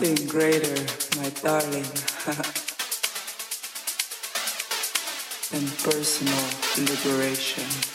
nothing greater, my darling, than personal. Liberation.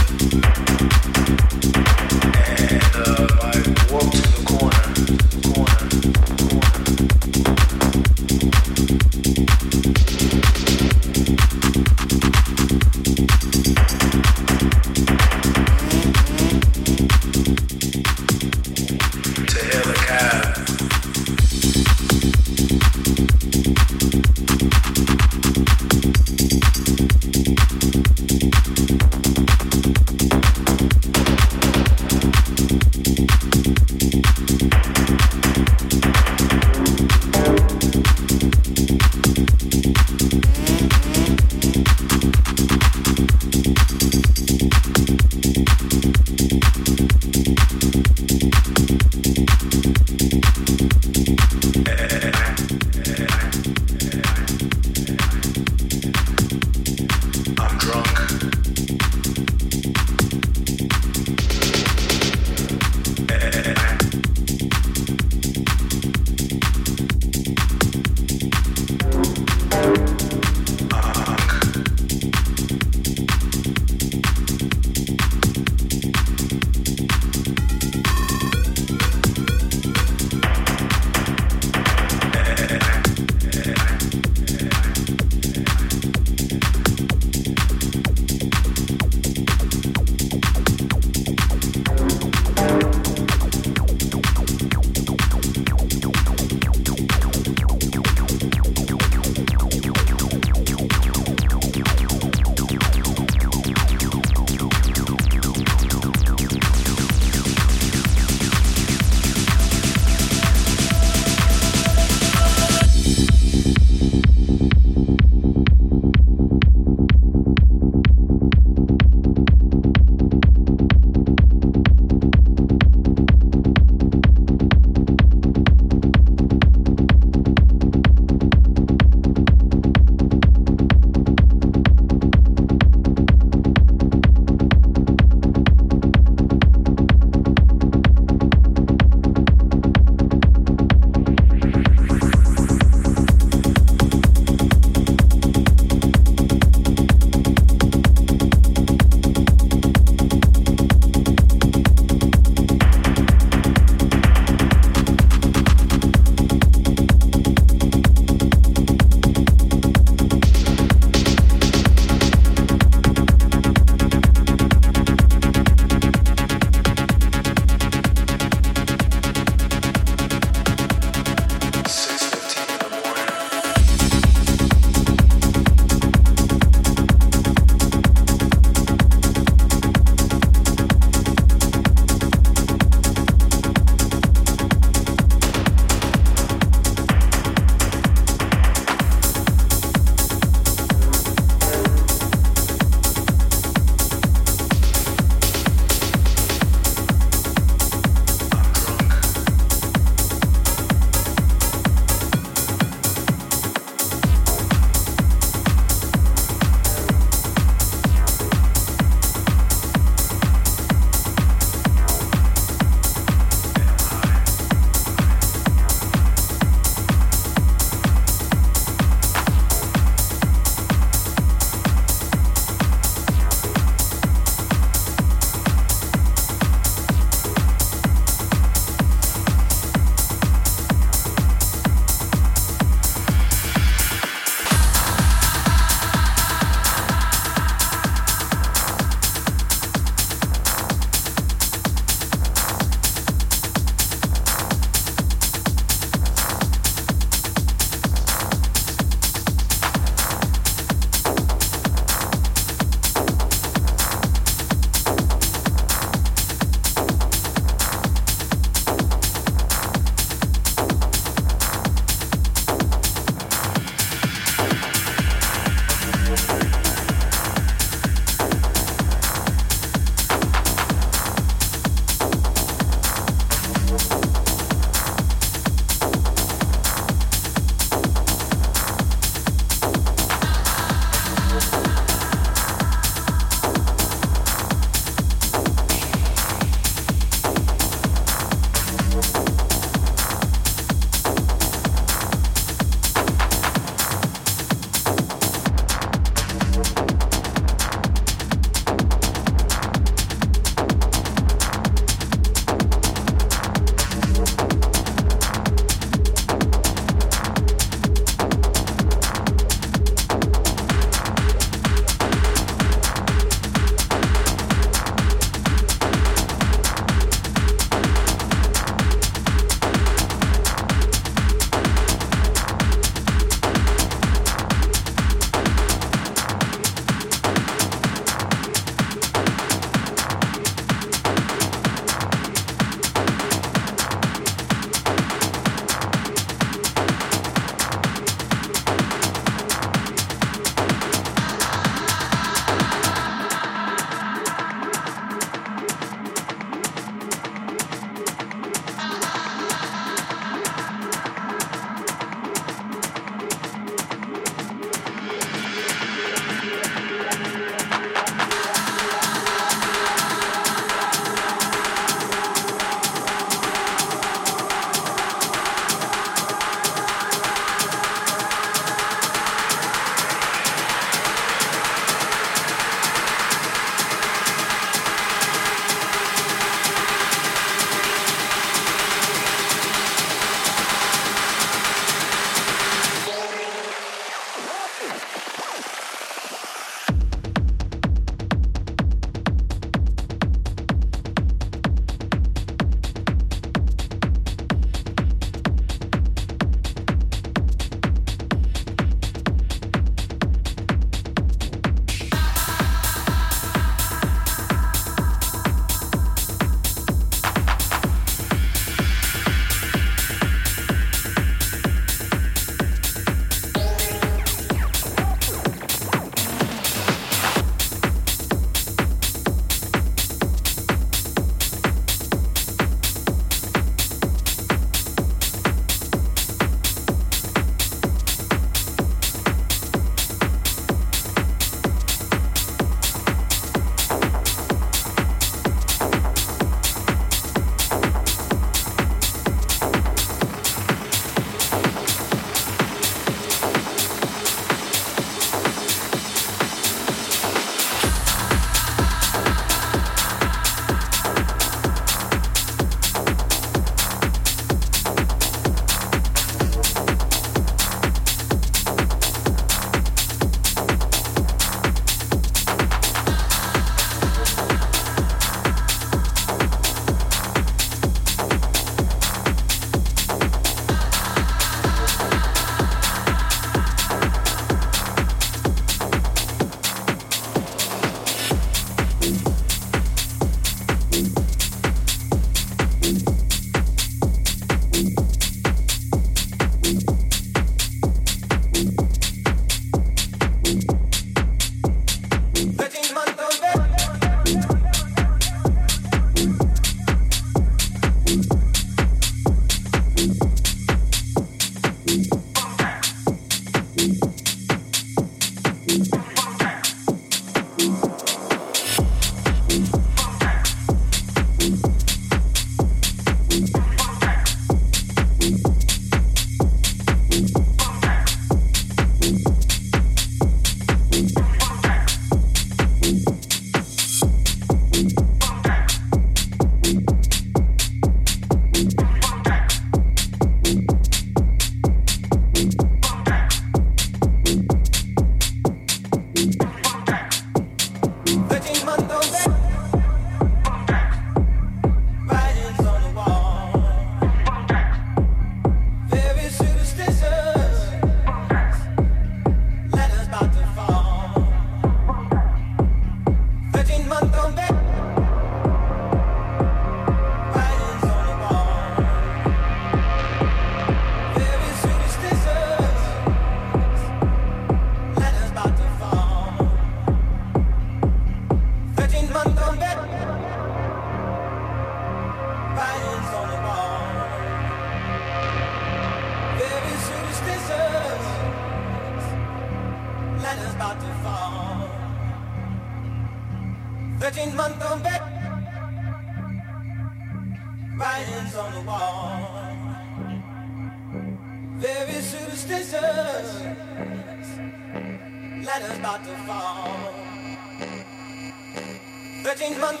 Thirteen month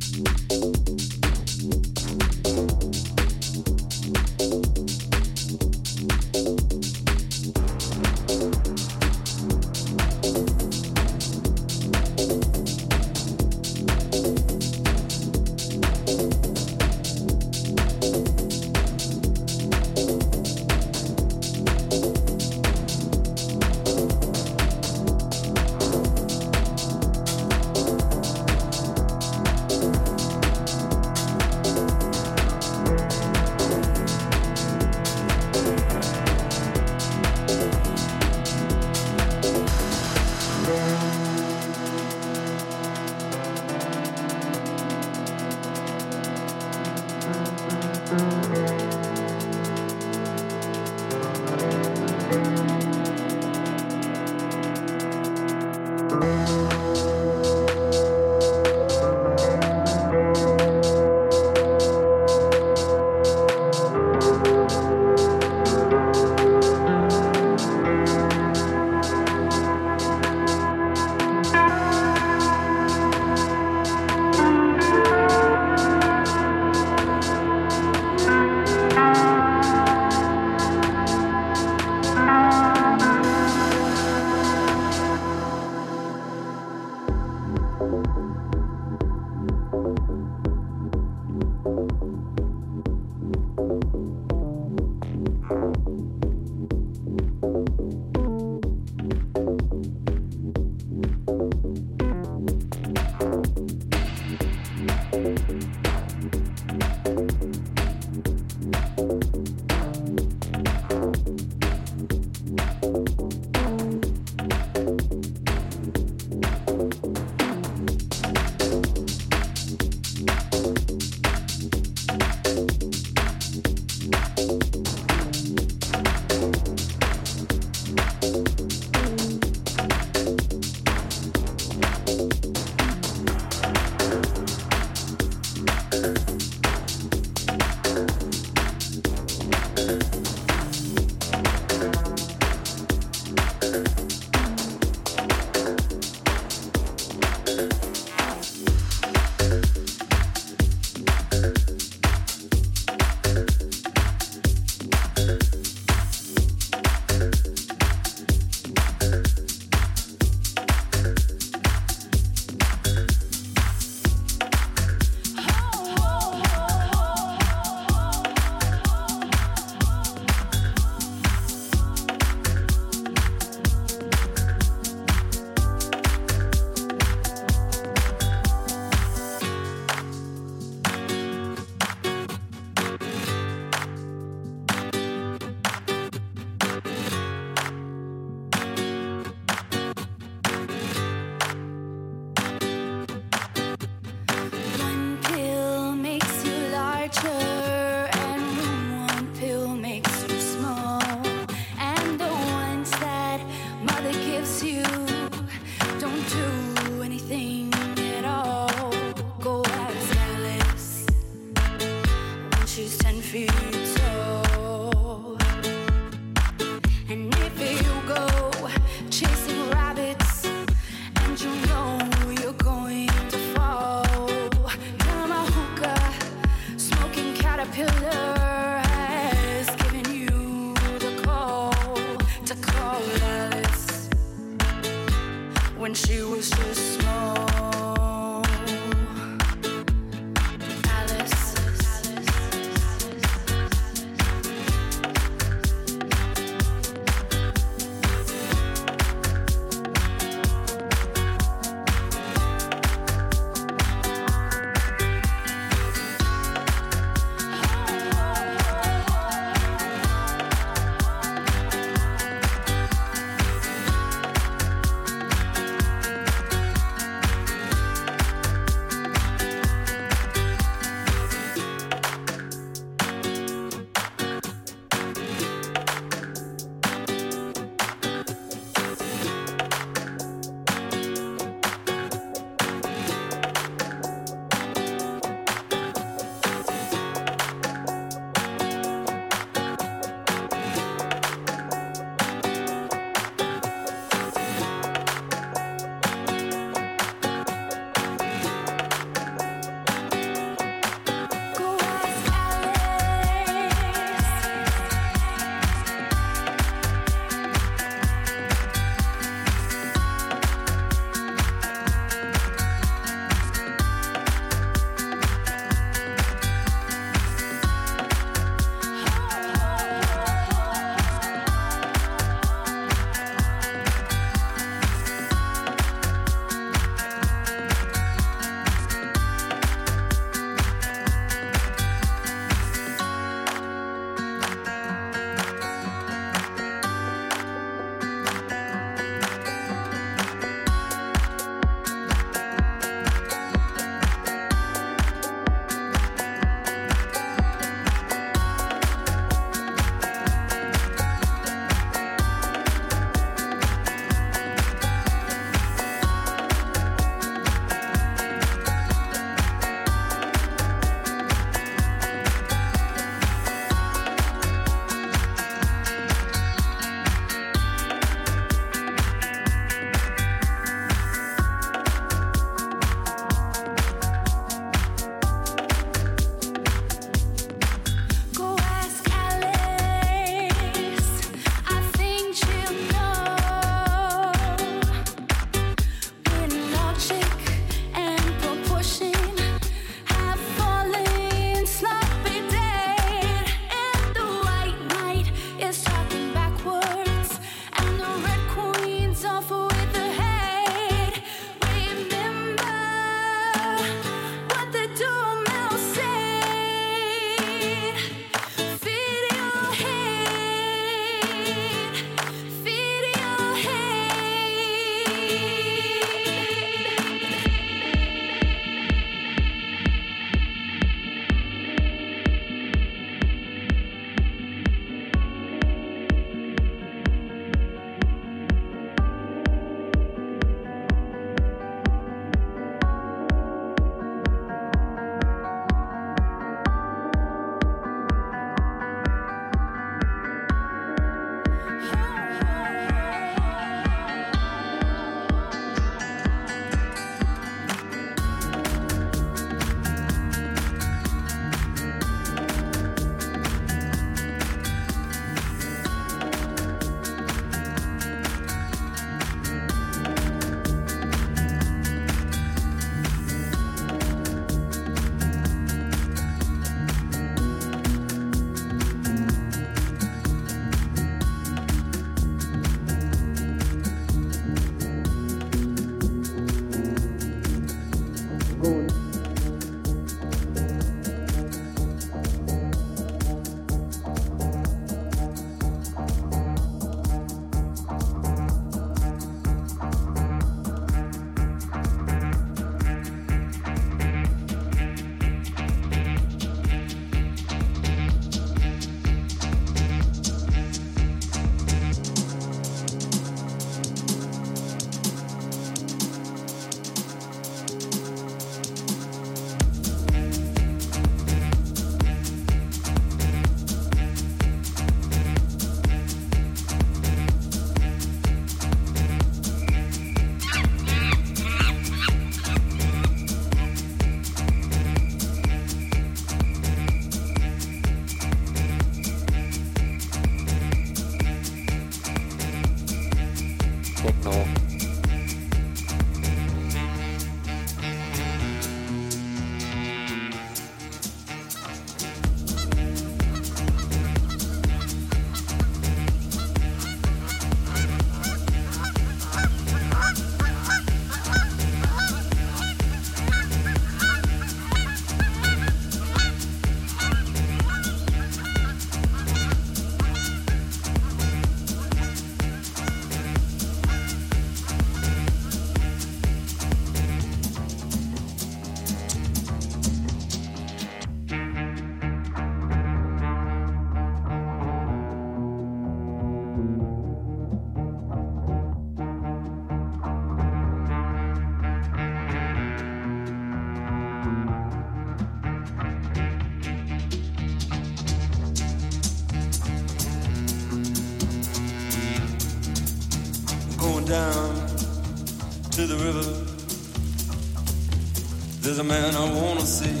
man I wanna see.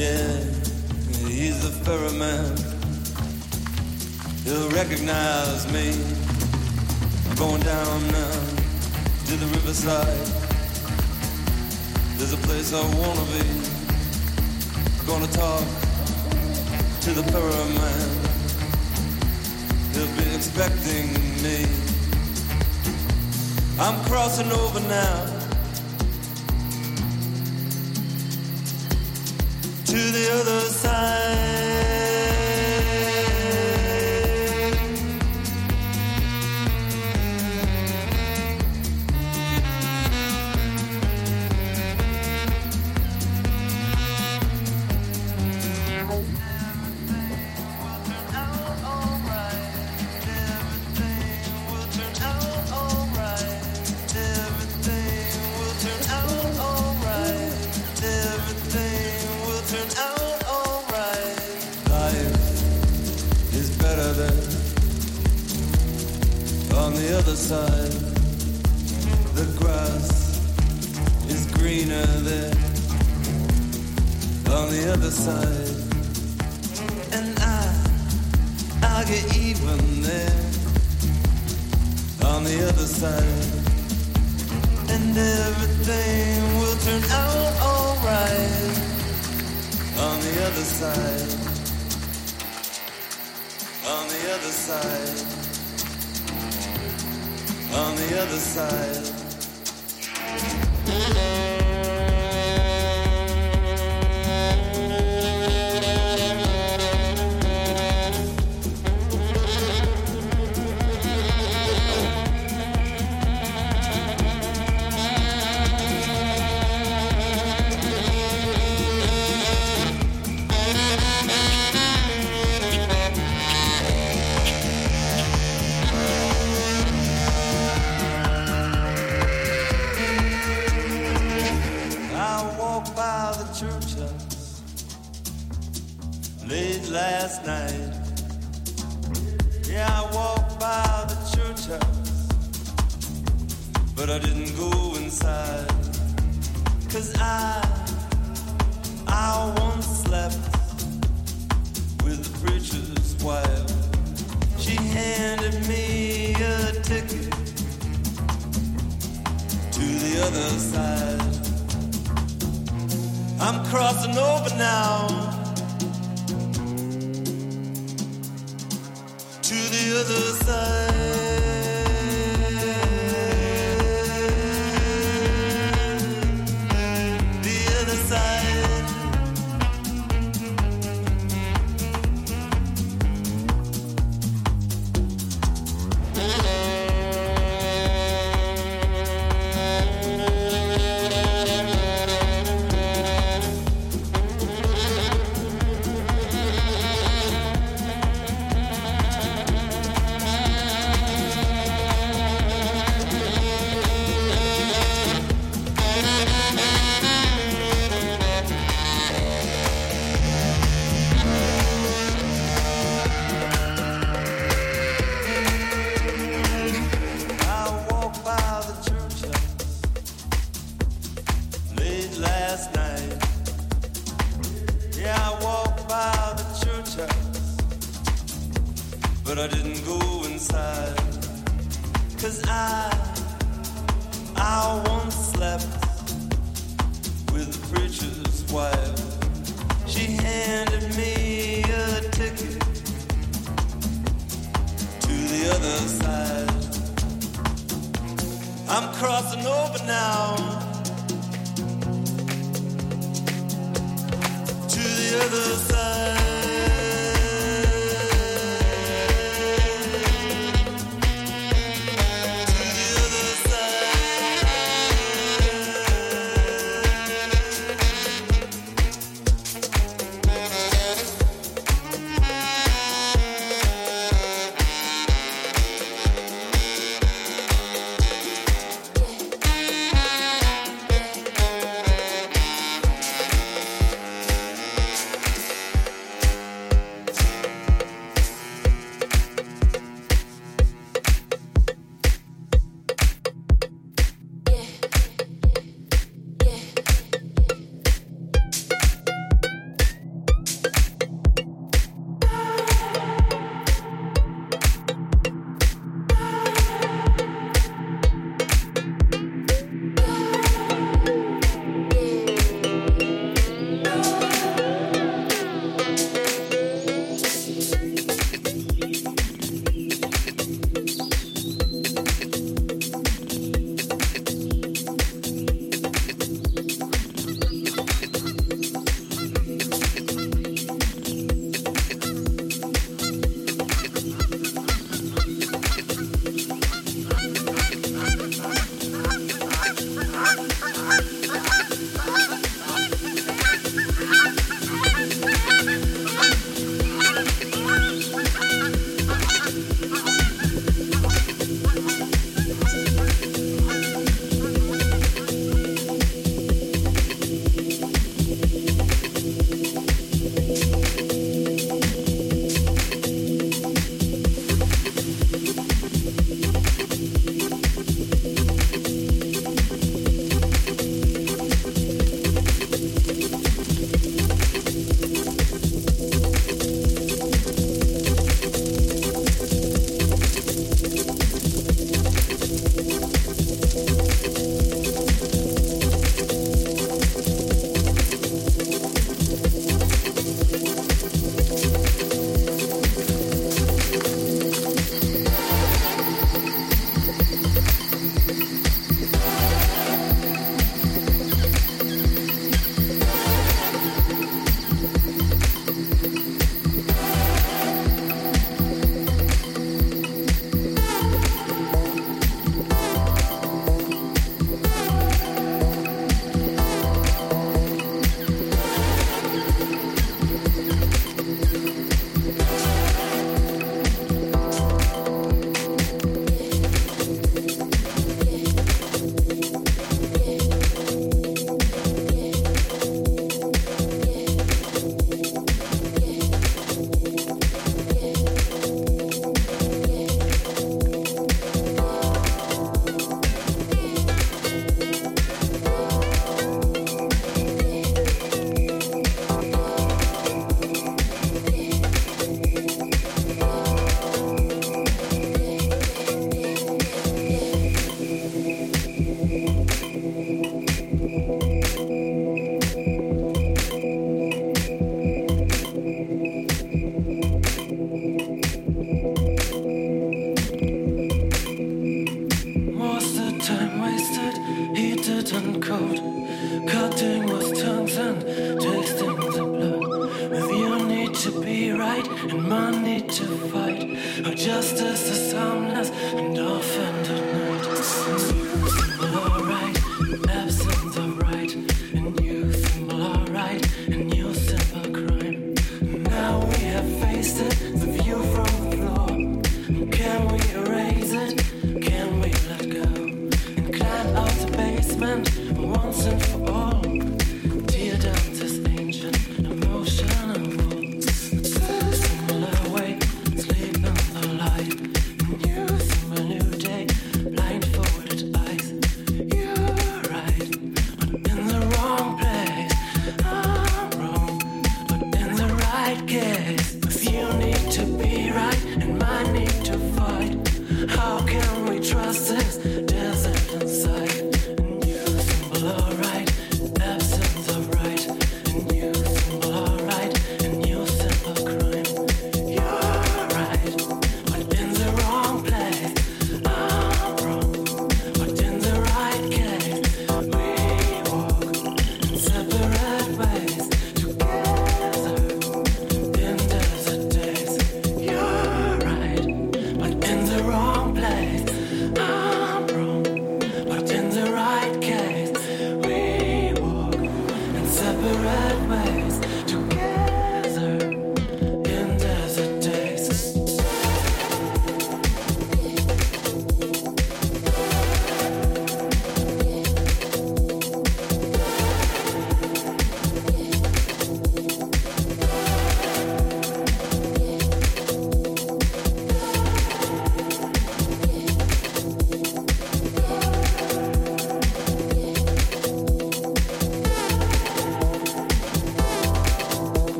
Yeah, he's the ferryman. He'll recognize me. I'm going down now to the riverside. There's a place I wanna be. I'm gonna talk to the ferryman. He'll be expecting me. I'm crossing over now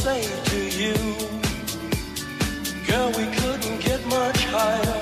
say to you, girl, we couldn't get much higher.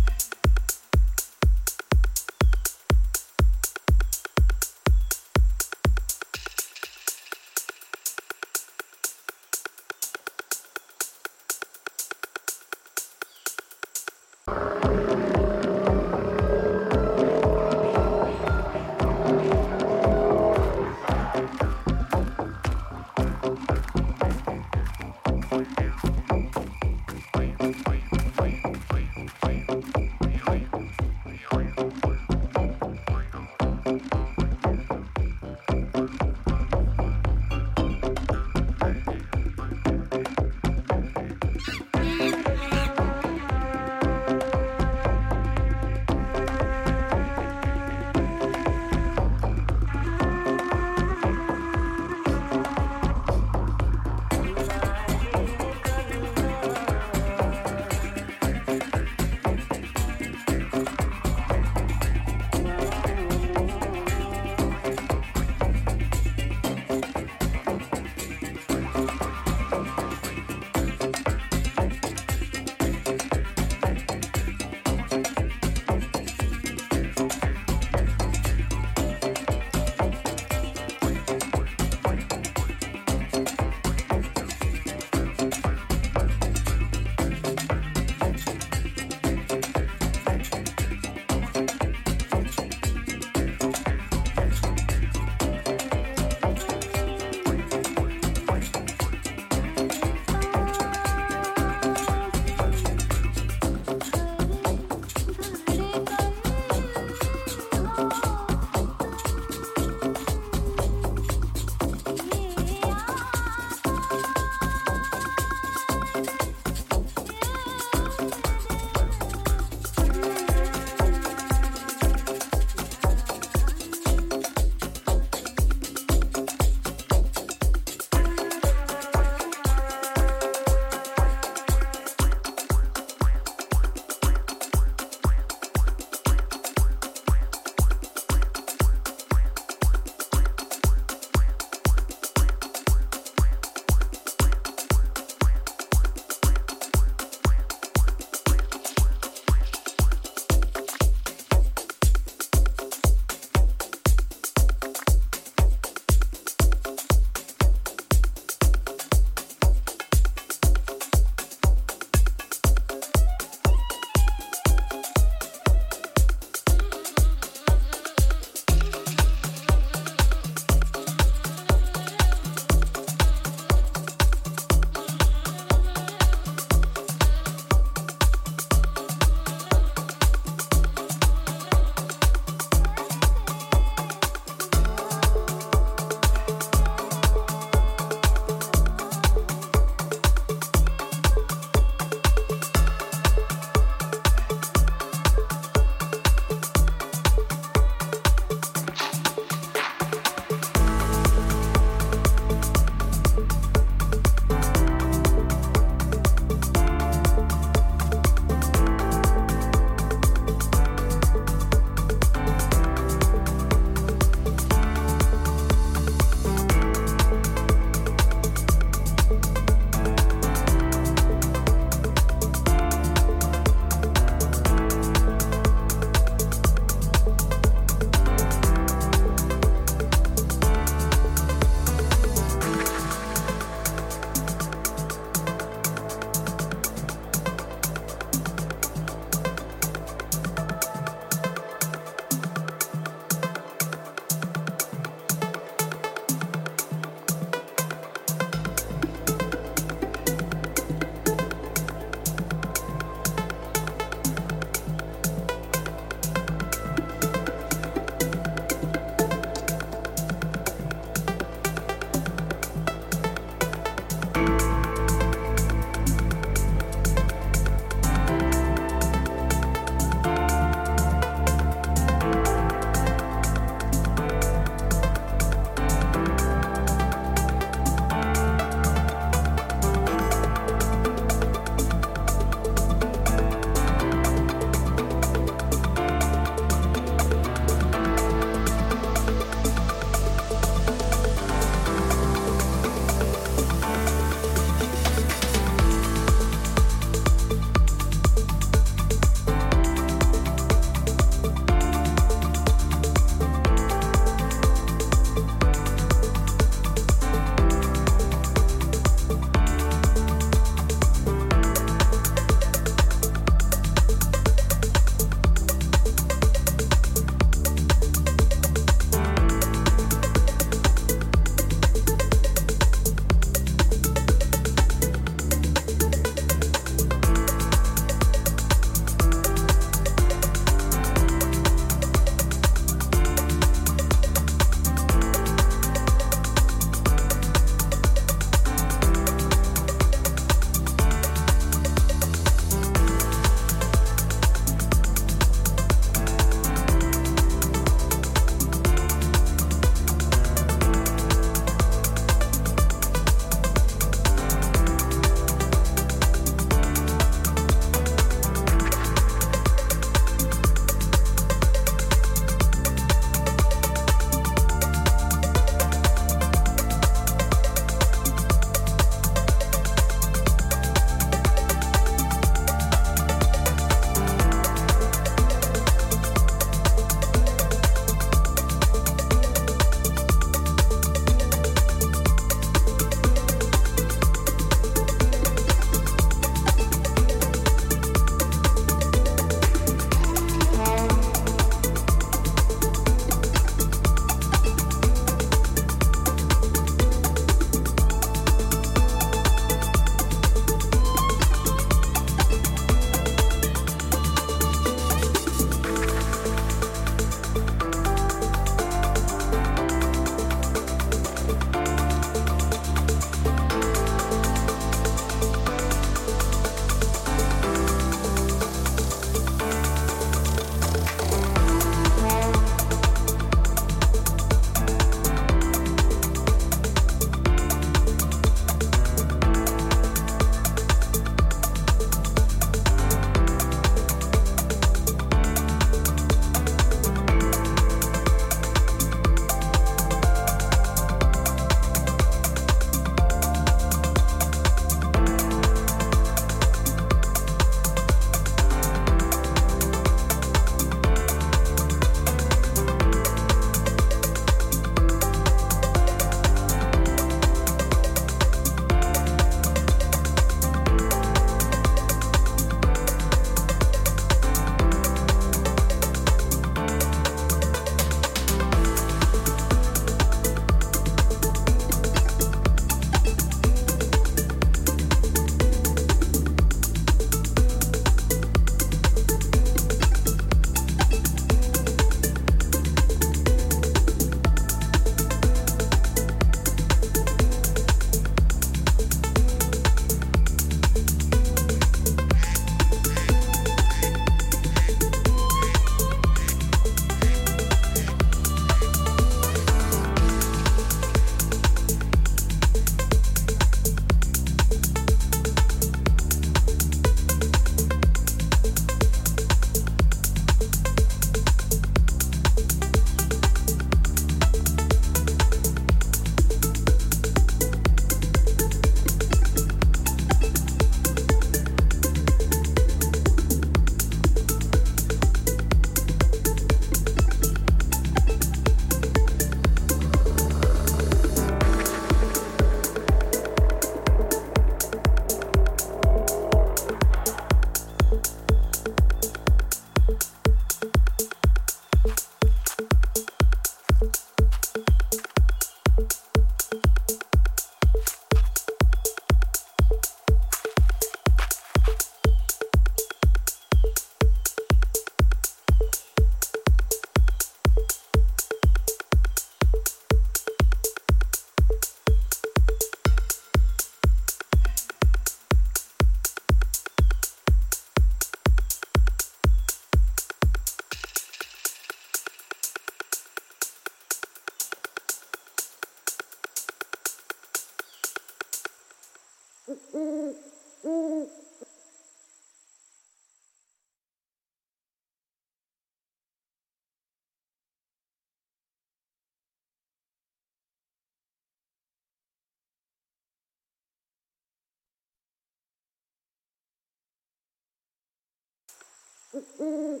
呜呜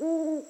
呜呜呜